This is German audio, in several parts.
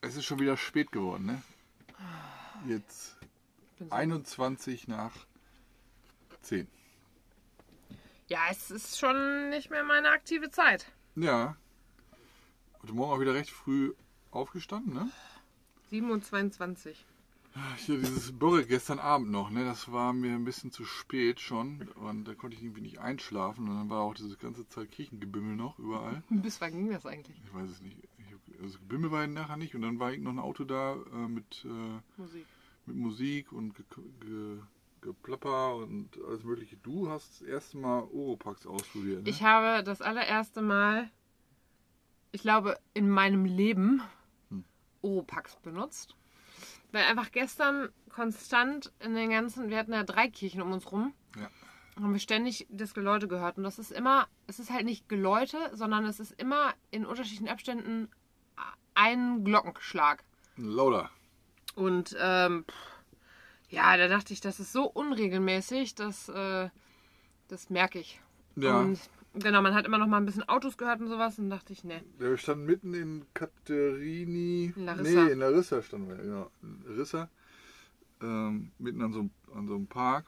Es ist schon wieder spät geworden, ne? Jetzt bin so- 21 nach 10. Ja, es ist schon nicht mehr meine aktive Zeit. Ja. Heute Morgen auch wieder recht früh aufgestanden, ne? 7.22 Uhr. Hier dieses Börre gestern Abend noch, ne? Das war mir ein bisschen zu spät schon und da konnte ich irgendwie nicht einschlafen und dann war auch dieses ganze Zeit Kirchengebimmel noch überall. Bis wann ging das eigentlich? Ich weiß es nicht. Also Gebimmel war nachher nicht und dann war noch ein Auto da äh, mit, äh, Musik. mit Musik und ge ge Geplapper und alles mögliche. Du hast das erste Mal Oropax ausprobiert, ne? Ich habe das allererste Mal, ich glaube, in meinem Leben Hm. Oropax benutzt. Weil einfach gestern konstant in den ganzen, wir hatten ja drei Kirchen um uns rum, Ja. haben wir ständig das Geläute gehört. Und das ist immer, es ist halt nicht Geläute, sondern es ist immer in unterschiedlichen Abständen ein Glockenschlag. Lauda. Und ähm, ja, da dachte ich, das ist so unregelmäßig, dass äh, das merke ich. Ja. Und genau, man hat immer noch mal ein bisschen Autos gehört und sowas und dachte ich, ne. Wir standen mitten in Katerini. In Larissa. Nee, in Larissa standen wir, genau. In Larissa. Ähm, mitten an so, einem- an so einem Park.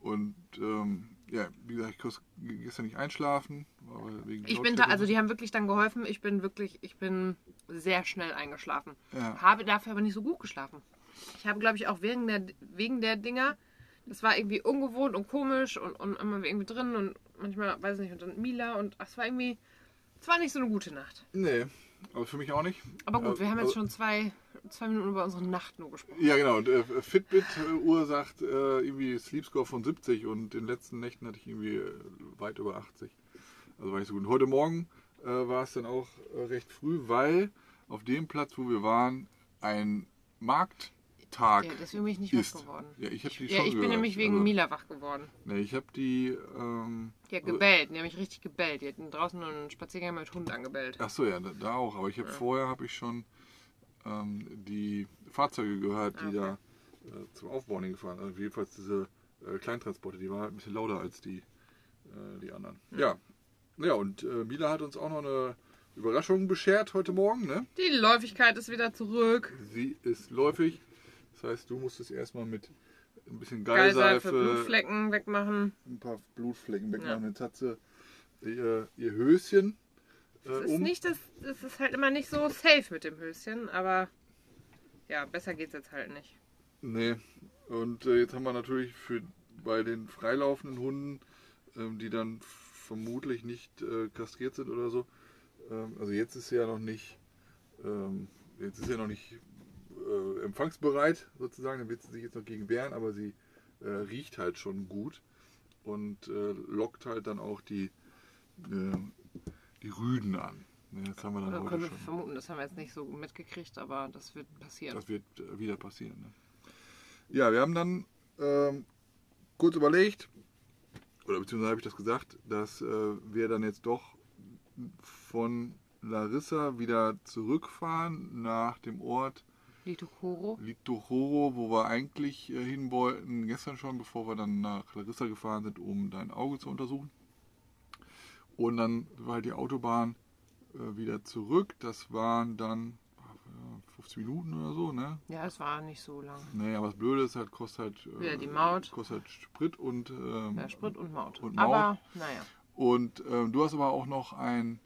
Und ähm, ja, wie gesagt, ich konnte gestern nicht einschlafen. Ich bin da, also die haben wirklich dann geholfen. Ich bin wirklich, ich bin sehr schnell eingeschlafen. Ja. Habe dafür aber nicht so gut geschlafen. Ich habe, glaube ich, auch wegen der, wegen der Dinger, das war irgendwie ungewohnt und komisch und, und immer irgendwie drin und manchmal, weiß ich nicht, und dann Mila und ach, es war irgendwie, es war nicht so eine gute Nacht. Nee, aber für mich auch nicht. Aber gut, wir haben jetzt Also- schon zwei, zwei Minuten über unsere Nacht nur gesprochen. Ja, genau. Und, äh, Fitbit-Uhr sagt äh, irgendwie Sleepscore von 70 und in den letzten Nächten hatte ich irgendwie äh, weit über 80. Also war nicht so gut. Und heute Morgen äh, war es dann auch äh, recht früh, weil auf dem Platz, wo wir waren, ein Markttag Ja, deswegen bin ich nicht ist. wach geworden. Ja, ich die Ja, ich bin nämlich wegen also, Mila wach geworden. Nee, ich habe die. Ähm, hat gebellt, die hat mich richtig gebellt. Die hat draußen einen Spaziergang mit Hund angebellt. ach so, ja, da, auch. Aber ich habe vorher habe ich schon ähm, die Fahrzeuge gehört, die Okay. da äh, zum Aufbauen gefahren. Also jedenfalls diese äh, Kleintransporte, die waren halt ein bisschen lauter als die, äh, die anderen. Ja. Ja, und äh, Mila hat uns auch noch eine Überraschung beschert heute Morgen. Ne? Die Läufigkeit ist wieder zurück. Sie ist läufig. Das heißt, du musstest erstmal mit ein bisschen Geilseife, Geilseife, Blutflecken wegmachen. ein paar Blutflecken wegmachen. Ja. Jetzt hat sie ihr, ihr Höschen äh, Es ist um. nicht das, es ist halt immer nicht so safe mit dem Höschen, aber ja, besser geht's jetzt halt nicht. Nee. Und äh, jetzt haben wir natürlich für bei den freilaufenden Hunden, ähm, die dann vermutlich nicht äh, kastriert sind oder so. Ähm, also jetzt ist sie ja noch nicht, ähm, jetzt ist sie ja noch nicht äh, empfangsbereit sozusagen. Dann wird sie sich jetzt noch gegen wehren, aber sie äh, riecht halt schon gut und äh, lockt halt dann auch die, äh, die Rüden an. Ne, das haben wir dann Oder können wir schon. vermuten, das haben wir jetzt nicht so mitgekriegt, aber das wird passieren. Das wird äh, wieder passieren. Ne? Ja, wir haben dann ähm, kurz überlegt, oder beziehungsweise habe ich das gesagt, dass äh, wir dann jetzt doch von Larissa wieder zurückfahren nach dem Ort Litokoro. Litochoro, wo wir eigentlich äh, hin wollten, gestern schon, bevor wir dann nach Larissa gefahren sind, um dein Auge zu untersuchen. Und dann war halt die Autobahn äh, wieder zurück. Das waren dann äh, 15 Minuten oder so, ne? Ja, es war nicht so lang. Nee, aber das Blöde ist halt, kostet halt, äh, Wieder die Maut. kostet halt Sprit und, ähm, Ja, Sprit und Maut. Und Maut. Aber naja. und ähm, du hast aber auch noch ein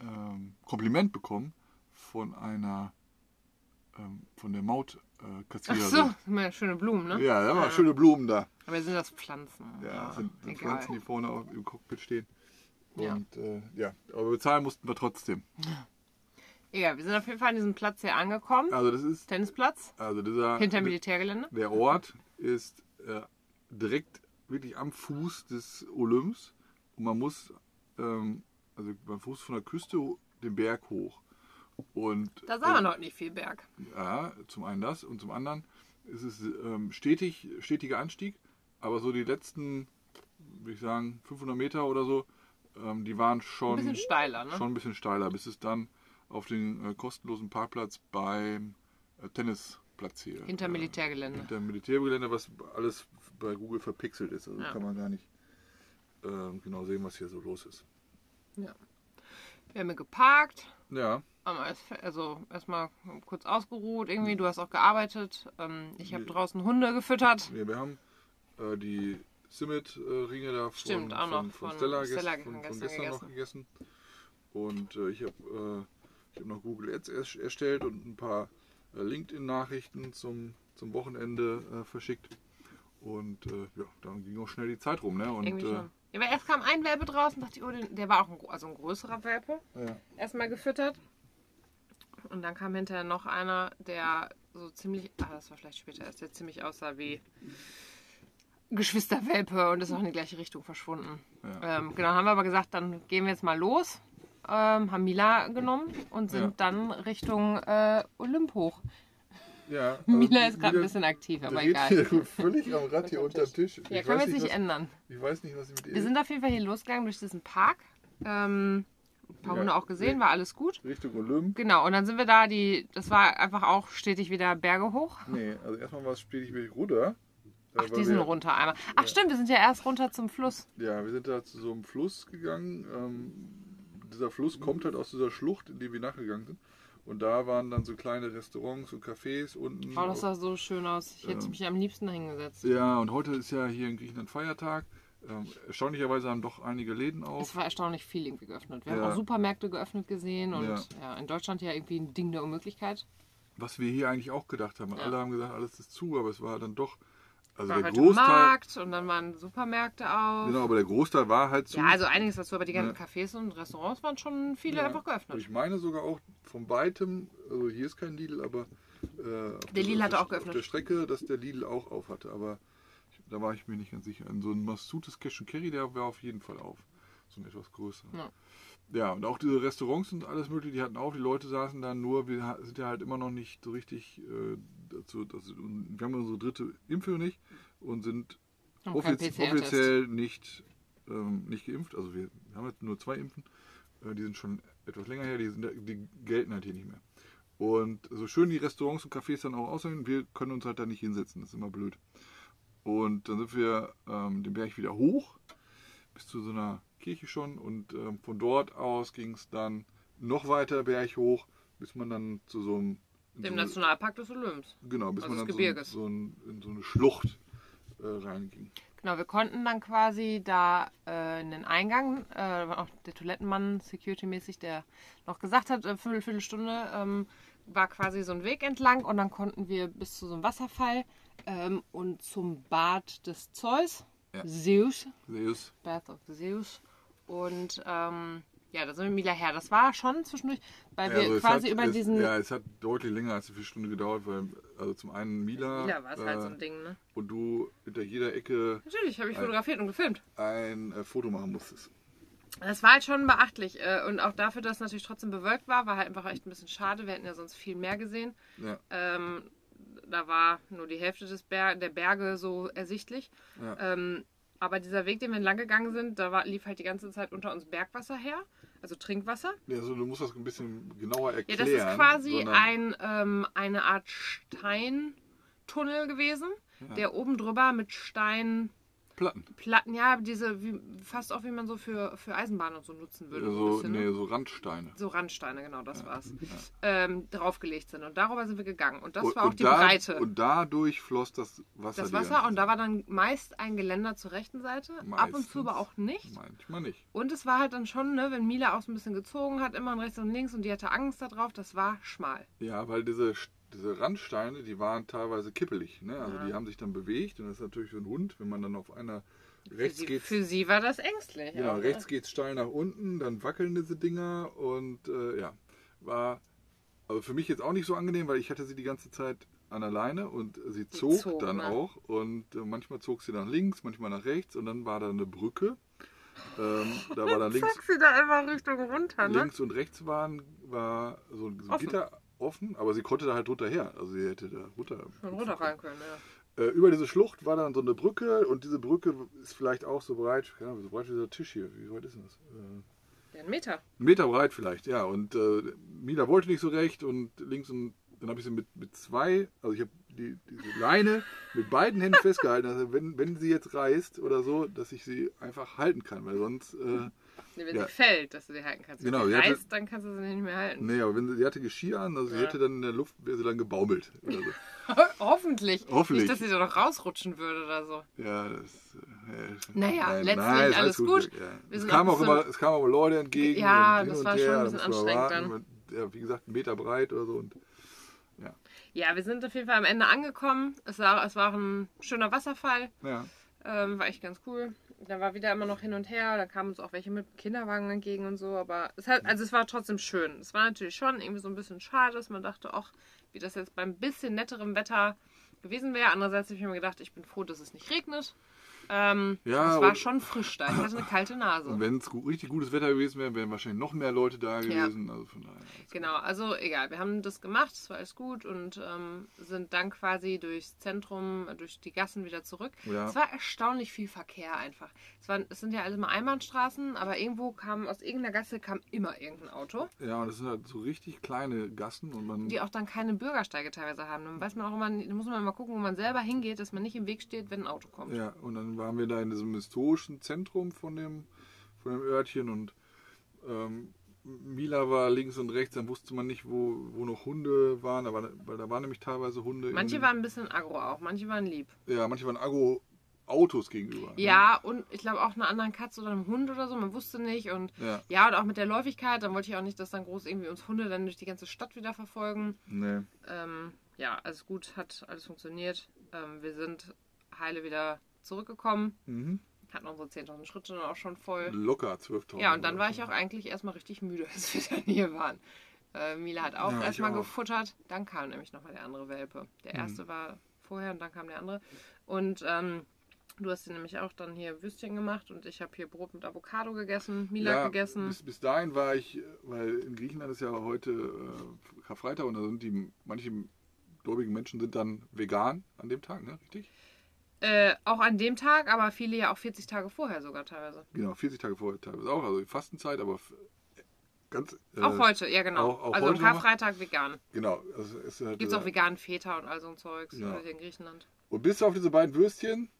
ähm, Kompliment bekommen von einer, von der Maut äh, Ach Kassiererin. so, mal schöne Blumen, ne? Ja, da waren schöne Blumen da. Aber sind das Pflanzen? Ja, das sind, sind. Pflanzen, die vorne auch im Cockpit stehen. Ja. Und äh, ja, aber bezahlen mussten wir trotzdem. Egal, wir sind auf jeden Fall an diesem Platz hier angekommen. Also das ist, Tennisplatz. also dieser, Hinter Militärgelände. der Ort ist äh, direkt wirklich am Fuß des Olymps und man muss, ähm, also beim Fuß von der Küste den Berg hoch. Und Da sah man heute nicht viel Berg. Ja, zum einen das und zum anderen ist es ähm, stetig, stetiger Anstieg, aber so die letzten, würde ich sagen, 500 Meter oder so, ähm, die waren Ein schon, bisschen steiler, ne? schon ein bisschen steiler, bis es dann auf den äh, kostenlosen Parkplatz beim äh, Tennisplatz hier. Hinter äh, Militärgelände. Hinter Militärgelände, was alles bei Google verpixelt ist. Also Ja. kann man gar nicht ähm, genau sehen, was hier so los ist. Ja. Wir haben hier geparkt. Ja, Also erstmal kurz ausgeruht irgendwie. Du hast auch gearbeitet. Ähm, Ich habe draußen Hunde gefüttert. nee, wir haben äh, die Simmet-Ringe da von, Stimmt, auch noch von, von von Stella, Stella gest- von, gestern gestern noch gegessen. Und äh, ich habe äh, hab noch Google Ads erst- erstellt und ein paar äh, LinkedIn-Nachrichten zum, zum Wochenende äh, verschickt. Und äh, ja, dann ging auch schnell die Zeit rum. Ne? Und. Ja, aber erst kam ein Welpe draußen, dachte ich, oh, der war auch ein, also ein größerer Welpe. ja. Erstmal gefüttert. Und dann kam hinterher noch einer, der so ziemlich, ah, das war vielleicht später erst, der ziemlich aussah wie Geschwisterwelpe und ist auch in die gleiche Richtung verschwunden. Ja. Ähm, genau, haben wir aber gesagt, dann gehen wir jetzt mal los. Ähm, haben Mila genommen und sind Ja. dann Richtung äh, Olymp hoch. Ja, also Mila ist gerade ein bisschen aktiv, aber egal. hier völlig am Rad hier unter dem Tisch. Ja, Ich können wir jetzt nicht was, ändern. Ich weiß nicht, was sie mit ihr Wir sind auf jeden Fall hier losgegangen durch diesen Park. Ähm, ein paar Ja. Hunde auch gesehen, war alles gut. Richtung Olymp. Genau, und dann sind wir da, die, das war einfach auch stetig wieder Berge hoch. Nee, also erstmal war es stetig mit Ruder. Ach, die sind wir- runter einmal. Ach stimmt, wir sind ja erst runter zum Fluss. Ja, wir sind da zu so einem Fluss gegangen. Ähm, dieser Fluss kommt halt aus dieser Schlucht, in die wir nachgegangen sind. Und da waren dann so kleine Restaurants und Cafés unten. Oh, das sah so schön aus. Ich hätte Ähm, mich am liebsten hingesetzt. ja, und heute ist ja hier in Griechenland Feiertag. Ähm, erstaunlicherweise haben doch einige Läden auf. Es war erstaunlich viel irgendwie geöffnet. Wir Ja. haben auch Supermärkte geöffnet gesehen und Ja. ja. in Deutschland ja irgendwie ein Ding der Unmöglichkeit. Was wir hier eigentlich auch gedacht haben. Ja. Alle haben gesagt, alles ist zu, aber es war dann doch. Also war der halt Großteil. Markt und dann waren Supermärkte auf. Genau, aber der Großteil war halt zu. Ja, also einiges dazu, aber die ganzen Ja. Cafés und Restaurants waren schon viele Ja. einfach Und geöffnet. ich meine sogar auch von weitem, also hier ist kein Lidl, aber äh, auf Der Lidl hatte auch geöffnet. Auf der Strecke, dass der Lidl auch auf hatte, aber ich, da war ich mir nicht ganz sicher. So ein Massoutes Cash and Carry, der war auf jeden Fall auf. So ein etwas größer. Ja. Ja, und auch diese Restaurants und alles mögliche, die hatten auf, die Leute saßen da nur, wir sind ja halt immer noch nicht so richtig äh, dazu, das, wir haben unsere dritte Impfung nicht und sind keinen offiz offiziell nicht, ähm, nicht geimpft. Also wir haben jetzt nur zwei Impfen. Äh, die sind schon etwas länger her, die, sind, die gelten halt hier nicht mehr. Und so schön die Restaurants und Cafés dann auch aussehen, wir können uns halt da nicht hinsetzen, das ist immer blöd. Und dann sind wir ähm, den Berg wieder hoch, bis zu so einer Kirche schon. Und ähm, von dort aus ging es dann noch weiter Berg hoch, bis man dann zu so einem... in Dem so Nationalpark des Olymps. Genau, bis also man dann so, ein- so, ein, in so eine Schlucht äh, reinging. Genau, wir konnten dann quasi da äh, in den Eingang, äh, da war auch der Toilettenmann, security-mäßig, der noch gesagt hat, äh, Viertel, Viertelstunde, ähm, war quasi so ein Weg entlang und dann konnten wir bis zu so einem Wasserfall ähm, und zum Bad des Zeus, Ja. Zeus, Zeus. Bath of Zeus. Und ähm, ja, da sind wir Mila her. Das war schon zwischendurch, weil Ja, wir also quasi hat, über es, diesen. Ja, es hat deutlich länger als eine Viertelstunde gedauert, weil also zum einen Mila, Mila war es halt so äh, ein Ding, ne? und du hinter jeder Ecke Natürlich habe ich Ein- fotografiert und gefilmt. ein äh, Foto machen musstest. Das war halt schon beachtlich. äh, Und auch dafür, dass es natürlich trotzdem bewölkt war, war halt einfach echt ein bisschen schade. Wir hätten ja sonst viel mehr gesehen. Ja, Ähm, da war nur die Hälfte des Ber der Berge so ersichtlich. ja. Ähm, aber dieser Weg, den wir entlang gegangen sind, da war, lief halt die ganze Zeit unter uns Bergwasser her. Also Trinkwasser. ja also du musst das ein bisschen genauer Ja, erklären. das ist quasi ein, ähm, eine Art Steintunnel gewesen, Ja. der oben drüber mit Stein Platten. Platten, ja, diese, wie, fast auch wie man so für, für Eisenbahn und so nutzen würde. so bisschen, ne? nee, so Randsteine. so Randsteine, genau, das war's, ähm, draufgelegt sind. Und darüber sind wir gegangen. Und das Und- war auch die da, Breite. Und dadurch floss das Wasser. das Wasser und da war dann meist ein Geländer zur rechten Seite, ab und Meistens. zu aber auch nicht. Manchmal nicht. Und es war halt dann schon, ne, wenn Mila auch so ein bisschen gezogen hat, immer rechts und links und die hatte Angst darauf, das war schmal. Ja, weil diese, diese Randsteine, die waren teilweise kippelig. Ne? Also Ja. die haben sich dann bewegt und das ist natürlich für einen Hund, wenn man dann auf einer rechts für, sie, geht's. für sie war das ängstlich. Genau, ne? rechts geht's steil nach unten, dann wackeln diese Dinger und äh, ja, war also für mich jetzt auch nicht so angenehm, weil ich hatte sie die ganze Zeit an der Leine und sie zog, zog, dann ne? auch und äh, manchmal zog sie nach links, manchmal nach rechts und dann war da eine Brücke. Ähm, da war dann links, Zog sie da immer Richtung runter, ne? links und rechts waren, war so, so ein. Gitter offen, aber sie konnte da halt drunter her. Also sie hätte da runter. Schon runterfallen können, ja. Äh, über diese Schlucht war dann so eine Brücke und diese Brücke ist vielleicht auch so breit, keine Ahnung, so breit wie dieser Tisch hier. Wie weit ist denn das? Äh, Ja, ein Meter. einen Meter breit vielleicht, ja. Und äh, Mila wollte nicht so recht und links und dann habe ich sie mit, mit zwei, also ich habe die, diese Leine mit beiden Händen festgehalten, also wenn, wenn sie jetzt reißt oder so, dass ich sie einfach halten kann, weil sonst äh, Nee, wenn Ja. sie fällt, dass du sie halten kannst. Wenn Genau, sie sie reißt, dann kannst du sie nicht mehr halten. Nee, aber wenn sie, sie hatte Geschirr an, also sie Ja. hätte dann in der Luft, wäre sie dann gebaumelt. So. Hoffentlich. Hoffentlich. Nicht, dass sie da noch rausrutschen würde oder so. Ja, das. Äh, Naja, nein, letztlich nein, ist alles gut. Ja. Wir Es, kam auch auch zum- immer, es kamen aber Leute entgegen. Ja, das war schon her, ein da bisschen anstrengend. Und, ja, wie gesagt, einen Meter breit oder so. Und, Ja, wir sind auf jeden Fall am Ende angekommen. Es war, es war ein schöner Wasserfall. ja. Ähm, war echt ganz cool. Da war wieder immer noch hin und her. Da kamen uns auch welche mit Kinderwagen entgegen und so. Aber es hat, also es war trotzdem schön. Es war natürlich schon irgendwie so ein bisschen schade, dass man dachte, ach, wie das jetzt beim bisschen netterem Wetter gewesen wäre. Andererseits habe ich mir gedacht, ich bin froh, dass es nicht regnet. Ähm, Ja, es war schon frisch da. Ich hatte eine kalte Nase. Und wenn es richtig gutes Wetter gewesen wäre, wären wahrscheinlich noch mehr Leute da gewesen. Also von daher. Genau, also egal, wir haben das gemacht, es war alles gut und ähm, sind dann quasi durchs Zentrum, durch die Gassen wieder zurück. Ja. Es war erstaunlich viel Verkehr einfach. Es, waren, es sind ja alles mal Einbahnstraßen, aber irgendwo kam, aus irgendeiner Gasse kam immer irgendein Auto. Ja, und das sind halt so richtig kleine Gassen und man. die auch dann keine Bürgersteige teilweise haben. Dann weiß man auch immer, da muss man immer gucken, wo man selber hingeht, dass man nicht im Weg steht, wenn ein Auto kommt. Ja, und dann waren wir da in diesem historischen Zentrum von dem, von dem Örtchen und ähm, Mila war links und rechts, dann wusste man nicht, wo, wo noch Hunde waren, aber, weil da waren nämlich teilweise Hunde. Manche waren ein bisschen aggro auch, manche waren lieb. Ja, manche waren Agro-Autos gegenüber. ne? Ja, und ich glaube auch einer anderen Katze oder einem Hund oder so, man wusste nicht. Und Ja, ja, und auch mit der Läufigkeit, dann wollte ich auch nicht, dass dann groß irgendwie uns Hunde dann durch die ganze Stadt wieder verfolgen. nee. Ähm, ja, alles gut, hat alles funktioniert. Ähm, wir sind heile wieder zurückgekommen, Mhm. hatten unsere 10.000 Schritte dann auch schon voll. Locker 12.000. Ja, und dann war ich auch eigentlich erstmal richtig müde, als wir dann hier waren. Äh, Mila hat auch Ja, erstmal gefuttert. Dann kam nämlich nochmal der andere Welpe. Der Mhm. erste war vorher und dann kam der andere. Und ähm, du hast dir nämlich auch dann hier Würstchen gemacht und ich habe hier Brot mit Avocado gegessen, Mila ja, gegessen. Bis, bis dahin war ich, weil in Griechenland ist ja heute äh, Karfreitag und da sind die, manche gläubigen Menschen sind dann vegan an dem Tag, ne? Richtig? Äh, auch an dem Tag, aber viele ja auch 40 Tage vorher sogar teilweise. Genau, 40 Tage vorher teilweise auch, also die Fastenzeit, aber ganz. äh, Auch heute, ja genau. auch- auch also am? Karfreitag vegan. Genau. Also es halt, Gibt es auch äh, veganen Feta und all so ein Zeugs Ja. äh, hier in Griechenland. Und bis auf diese beiden Würstchen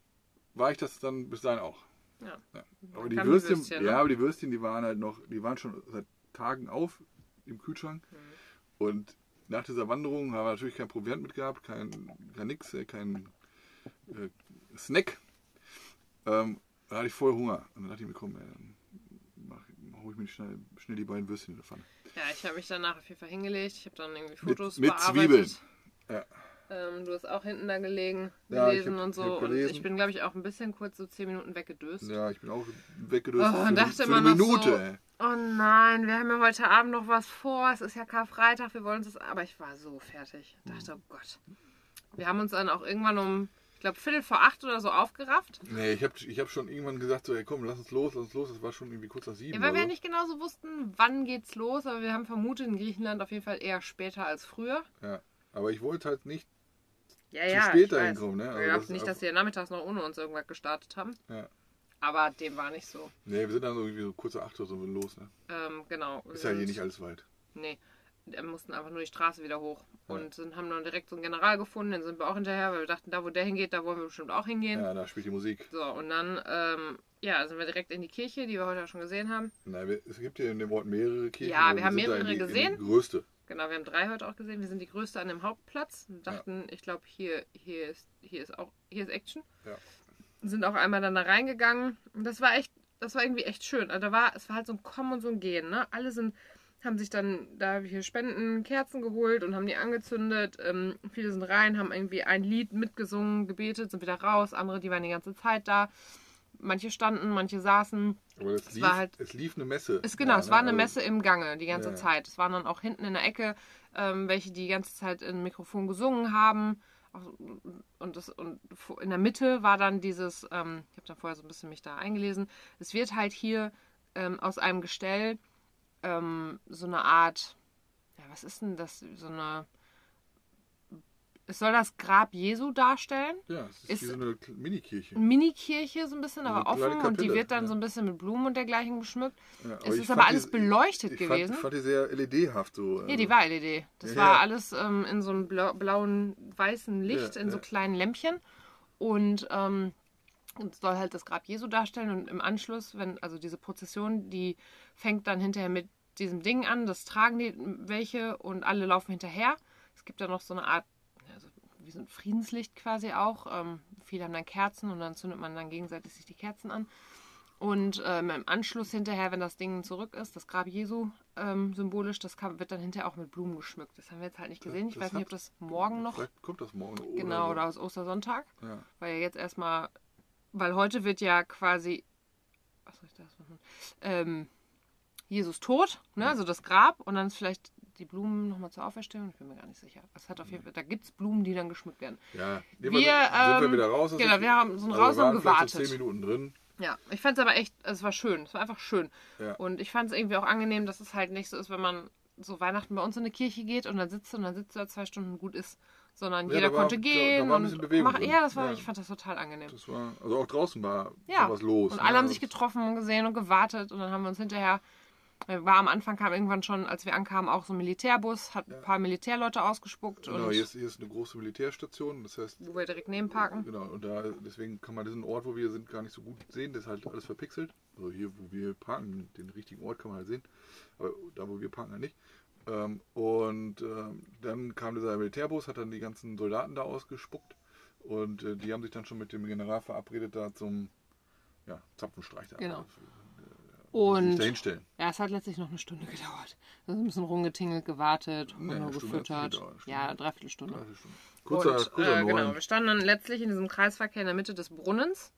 war ich das dann bis dahin auch. Ja. Aber die kamen die Würstchen, Würstchen, ne? ja, aber die Würstchen, die waren halt noch, die waren schon seit Tagen auf im Kühlschrank. Mhm. Und nach dieser Wanderung haben wir natürlich kein Proviant mitgehabt, kein, kein nix, äh, kein äh, Snack. Ähm, da hatte ich voll Hunger. Und dann dachte ich mir, komm, ey, dann mach, hol ich mir schnell, schnell die beiden Würstchen in der Pfanne. Ja, ich habe mich danach auf jeden Fall hingelegt. Ich habe dann irgendwie Fotos mit bearbeitet. Zwiebeln. Ja. Ähm, du hast auch hinten da gelegen, Ja, ich gelesen hab- und ich so. hab und ich bin, glaube ich, auch ein bisschen kurz so 10 Minuten weggedöst. Ja, ich bin auch weggedöst. Oh, und dachte immer eine noch Minute. so- ey. Oh nein, wir haben ja heute Abend noch was vor. Es ist ja Karfreitag, wir wollen uns das. Aber ich war so fertig. Ich dachte, oh Gott. Wir haben uns dann auch irgendwann um, ich glaube, Viertel vor acht oder so aufgerafft. Nee, ich habe ich hab schon irgendwann gesagt, so, ey, komm, lass uns los, lass uns los. Das war schon irgendwie kurz nach sieben. Ja, weil wir so. nicht genau so wussten, wann geht's los. Aber wir haben vermutet, in Griechenland auf jeden Fall eher später als früher. Ja, aber ich wollte halt nicht. Ja, Zu ja. spät dahin kommen, ne? Also ich glaube nicht, dass wir nachmittags noch ohne uns irgendwas gestartet haben. Ja. Aber dem war nicht so. Nee, wir sind dann so irgendwie so kurz nach acht oder so los, ne? Ähm, genau. Ist ja hier sind- nicht alles weit. Nee. Wir mussten einfach nur die Straße wieder hoch. Ja. Und sind, haben dann direkt so einen General gefunden. Den sind wir auch hinterher, weil wir dachten, da wo der hingeht, da wollen wir bestimmt auch hingehen. Ja, da spielt die Musik. So, und dann ähm, ja, sind wir direkt in die Kirche, die wir heute auch schon gesehen haben. Nein, es gibt hier in dem Ort mehrere Kirchen. Ja, wir haben mehrere die, gesehen. Die größte. Genau, wir haben drei heute auch gesehen. Wir sind die größte an dem Hauptplatz und dachten, ich glaube, hier, hier, ist, hier ist auch hier ist Action. Ja. Sind auch einmal dann da reingegangen. Und das war echt, das war irgendwie echt schön. Also da war, es war halt so ein Kommen und so ein Gehen. Ne? Alle sind, haben sich dann da hier Spenden, Kerzen geholt und haben die angezündet. Ähm, viele sind rein, haben irgendwie ein Lied mitgesungen, gebetet, sind wieder raus. Andere, die waren die ganze Zeit da. Manche standen, manche saßen. Aber es, Es lief, war halt- es lief eine Messe. Es, genau, Ja, es ne? war eine Also, Messe im Gange die ganze Ja. Zeit. Es waren dann auch hinten in der Ecke ähm, welche, die die ganze Zeit im Mikrofon gesungen haben. Und, das, und in der Mitte war dann dieses, ähm, ich habe dann vorher so ein bisschen mich da eingelesen, es wird halt hier ähm, aus einem Gestell ähm, so eine Art, ja, was ist denn das? So eine, es soll das Grab Jesu darstellen. Ja, es ist, ist- wie so eine Minikirche. Mini-Kirche so ein bisschen, aber offen und die Kapelle, wird dann ja. so ein bisschen mit Blumen und dergleichen geschmückt. Ja, es ich ist aber alles die- beleuchtet ich gewesen. Fand, fand die sehr LED-haft so. Nee, also- die war LED. Das Ja, war ja. alles ähm, in so einem blau, blauen, weißen Licht, Ja, in so ja. kleinen Lämpchen. Und ähm, Und soll halt das Grab Jesu darstellen und im Anschluss, wenn, also diese Prozession, die fängt dann hinterher mit diesem Ding an, das tragen die welche und alle laufen hinterher. Es gibt da noch so eine Art, also wie so ein Friedenslicht quasi auch. Ähm, viele haben dann Kerzen und dann zündet man dann gegenseitig sich die Kerzen an. Und ähm, im Anschluss hinterher, wenn das Ding zurück ist, das Grab Jesu ähm, symbolisch, das kann, wird dann hinterher auch mit Blumen geschmückt. Das haben wir jetzt halt nicht gesehen. Ich Das weiß nicht, ob das morgen noch, Vielleicht kommt das morgen oder genau, so. oder aus Ostersonntag. Ja. Weil ja jetzt erstmal, weil heute wird ja quasi, was soll ich das machen? Ähm, Jesus tot, ne? also das Grab und dann ist vielleicht die Blumen nochmal zur Auferstehung. Ich bin mir gar nicht sicher. Das hat auf jeden Fall, da gibt es Blumen, die dann geschmückt werden. Ja, Wir, sind wir ähm, wieder raus. aus genau, wir haben so ein also raus wir und waren vielleicht so gewartet. zehn Minuten drin. Ja, ich fand es aber echt, es war schön. Es war einfach schön. Ja. Und ich fand es irgendwie auch angenehm, dass es halt nicht so ist, wenn man so Weihnachten bei uns in eine Kirche geht und dann sitzt und dann sitzt du da zwei Stunden und gut ist. Sondern Ja, jeder da war- konnte da- da gehen war ein bisschen und Bewegung mach, drin. ja, das war, Ja. ich fand das total angenehm. Das war, also auch draußen war, Ja, was los. und ne? alle haben Also sich getroffen und gesehen und gewartet und dann haben wir uns hinterher, äh, war am Anfang kam irgendwann schon, als wir ankamen, auch so ein Militärbus, hat ein paar Militärleute ausgespuckt Genau, und hier ist, hier ist eine große Militärstation, das heißt, wo wir direkt neben parken. genau, und da, deswegen kann man diesen Ort, wo wir sind, gar nicht so gut sehen, das ist halt alles verpixelt. Also hier, wo wir parken, den richtigen Ort kann man halt sehen, aber da, wo wir parken, halt nicht. Ähm, und ähm, dann kam dieser Militärbus, hat dann die ganzen Soldaten da ausgespuckt und äh, die haben sich dann schon mit dem General verabredet, da zum ja, Zapfenstreich da. Genau. sich Und ja, es hat letztlich noch eine Stunde gedauert. Wir sind ein bisschen rumgetingelt, gewartet, Nee, Stunde hat's gefüttert. Stunde. Ja, dreiviertel Stunde. Dreiviertel Stunden. Kurzer, und, kurzer äh, genau, wir standen dann letztlich in diesem Kreisverkehr in der Mitte des Brunnens.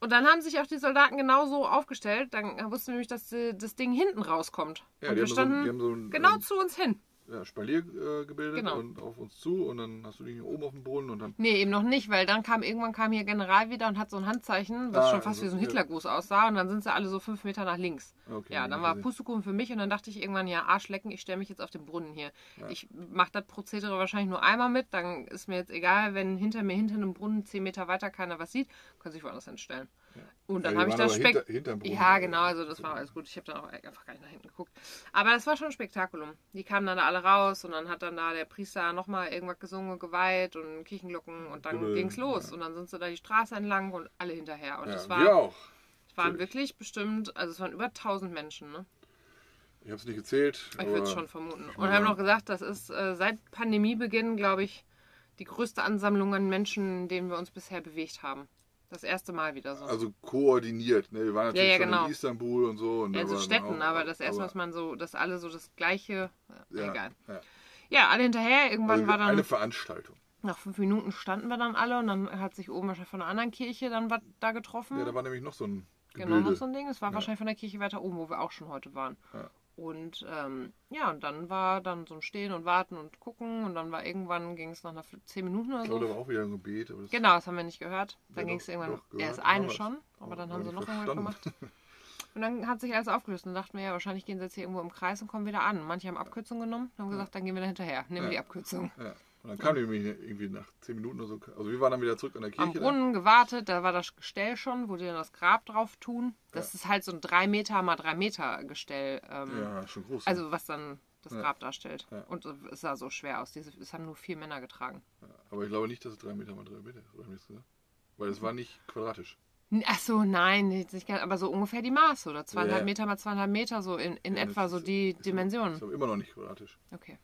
Und dann haben sich auch die Soldaten genauso aufgestellt. Dann wussten wir nämlich, dass die, das Ding hinten rauskommt. Ja, und die wir so standen haben so ein, genau ähm, zu uns hin. Ja, Spalier äh, gebildet Genau. und auf uns zu und dann hast du dich hier oben auf dem Brunnen und dann Nee, eben noch nicht, weil dann kam irgendwann kam hier General wieder und hat so ein Handzeichen, was Ah, schon fast also, wie so ein ja. Hitlergruß aussah. Und dann sind sie alle so fünf Meter nach links. Okay, ja, dann war. Pustekuchen für mich und dann dachte ich irgendwann, ja, Arschlecken, ich stelle mich jetzt auf den Brunnen hier. Ich mache das Prozedere wahrscheinlich nur einmal mit, dann ist mir jetzt egal, wenn hinter mir, hinter einem Brunnen zehn Meter weiter keiner was sieht, können sich woanders hinstellen. Und dann Ja, habe ich das Spek hinter-. Ja, genau, also das war alles gut. Ich habe dann auch einfach gar nicht nach hinten geguckt. Aber das war schon ein Spektakulum. Die kamen dann da alle raus und dann hat dann da der Priester nochmal irgendwas gesungen geweiht und Kirchenglocken und dann Bibbel, ging's los. Und dann sind sie da die Straße entlang und alle hinterher. Und Ja, es wir war, auch. es waren natürlich. wirklich bestimmt, also es waren über 1000 Menschen, ne? Ich habe es nicht gezählt. Ich würde es schon vermuten. Und haben noch gesagt, das ist äh, seit Pandemiebeginn, glaube ich, die größte Ansammlung an Menschen, in denen wir uns bisher bewegt haben. Das erste Mal wieder so. Also koordiniert. Ne? Wir waren natürlich ja, schon genau. in Istanbul und so. Und ja, so dann Städten, auch- aber das erste, was man so, dass alle so das gleiche, ja, ja, egal. Ja. Ja, alle hinterher. Irgendwann Also war dann, eine Veranstaltung. nach fünf Minuten standen wir dann alle und dann hat sich oben wahrscheinlich von einer anderen Kirche dann was da getroffen. Ja, da war nämlich noch so ein Genau, Gebilde. noch so ein Ding. Es war wahrscheinlich von der Kirche weiter oben, wo wir auch schon heute waren. Ja. Und ähm, ja, und dann war dann so ein Stehen und Warten und Gucken und dann war irgendwann, ging es nach einer zehn Minuten oder so. war auch wieder ein Gebet. Das Genau, das haben wir nicht gehört. Dann Ja, ging es irgendwann. Erst haben eine schon, aber dann haben sie noch irgendwas gemacht. Und dann hat sich alles aufgelöst. Und dann dachten wir ja, wahrscheinlich gehen sie jetzt hier irgendwo im Kreis und kommen wieder an. Manche haben Abkürzung genommen und haben gesagt, dann gehen wir da hinterher. Nehmen wir die Ja. Abkürzung. Ja. Und dann kam die nämlich irgendwie nach zehn Minuten oder so. Also wir waren dann wieder zurück an der Am Kirche. Brunnen gewartet, da war das Gestell schon, wo die dann das Grab drauf tun. Das ist halt so ein 3 Meter mal 3 Meter Gestell. Ähm. Ja, schon groß. Also was dann das Ja. Grab darstellt. Ja. Und es sah so schwer aus. Diese, es haben nur vier Männer getragen. aber ich glaube nicht, dass es drei Meter mal drei Meter ist. Oder das gesagt? Weil es war nicht quadratisch. Ach so, nein, nicht ganz, aber so ungefähr die Maße oder zweieinhalb Ja. Meter mal zweieinhalb Meter, so in, in Ja, etwa so die aber- Dimensionen. Ist aber immer noch nicht quadratisch. Okay.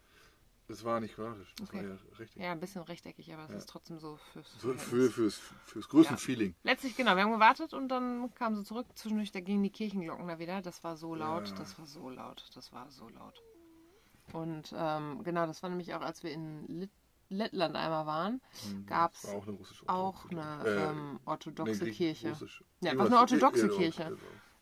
Es war nicht quadratisch. Das Okay. war ja richtig. Ja, ein bisschen rechteckig, aber es Ja. ist trotzdem so fürs. So, für, fürs, fürs größte Ja. Feeling. Letztlich, genau, wir haben gewartet und dann kamen sie zurück. Zwischendurch, da gingen die Kirchenglocken da wieder. Das war so laut, Ja. das war so laut, das war so laut. Und ähm, genau, das war nämlich auch, als wir in Lit Lettland einmal waren, gab es War auch eine auch eine ähm, orthodoxe nee, Kirche. Russisch. Ja, was eine orthodoxe ir- Kirche. ir-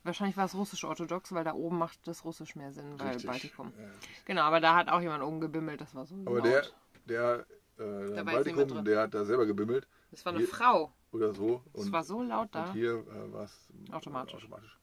Wahrscheinlich war es russisch-orthodox, weil da oben macht das Russisch mehr Sinn, weil Richtig. Baltikum. Ja. Genau, aber da hat auch jemand oben gebimmelt, das war so Aber laut. der, der, äh, der Baltikum, der hat da selber gebimmelt das war eine hier- Frau. oder so. Es Und, war so laut da. und hier äh, war es Automatisch. automatisch.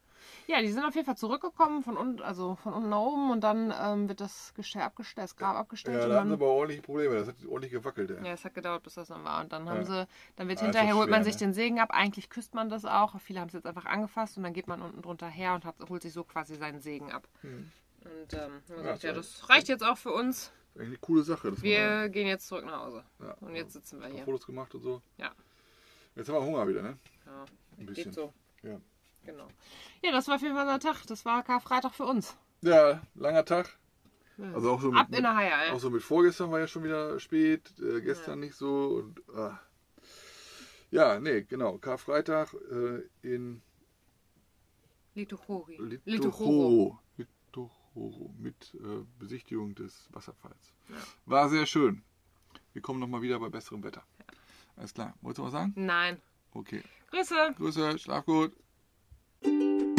Ja, die sind auf jeden Fall zurückgekommen von unten, also von unten nach oben und dann ähm, wird das Gestell abgestellt, das Grab abgestellt. Ja, da hatten sie aber ordentliche Probleme. Das hat ordentlich gewackelt. Ey. ja, es hat gedauert, bis das dann war. Und dann haben Ja. sie, dann wird Ah, hinterher, doch holt man schwer, sich ne? den Segen ab. Eigentlich küsst man das auch. Viele haben es jetzt einfach angefasst und dann geht man unten drunter her und hat, holt sich so quasi seinen Segen ab. Hm. Und ähm, haben wir Ja, ja, das- reicht jetzt auch für uns. Eigentlich eine coole Sache. Man Wir gehen jetzt zurück nach Hause. da, ja, Und jetzt sitzen wir hier. Fotos gemacht und so. Ja. Jetzt haben wir Hunger wieder, ne? Ja, Ein geht bisschen. so. Ja. Genau. Ja, das war auf jeden Fall unser Tag. Das war Karfreitag für uns. Ja, langer Tag. Ja. Also auch so Ab mit, in der Haie. auch so mit vorgestern war ja schon wieder spät, äh, gestern nicht so und ah. ja, nee, genau. Karfreitag äh, in Litochori. Litochoro. Litochoro mit äh, Besichtigung des Wasserfalls. Ja. War sehr schön. Wir kommen nochmal wieder bei besserem Wetter. Alles klar. Wolltest du was sagen? Nein. Okay. Grüße. Grüße, schlaf gut. Música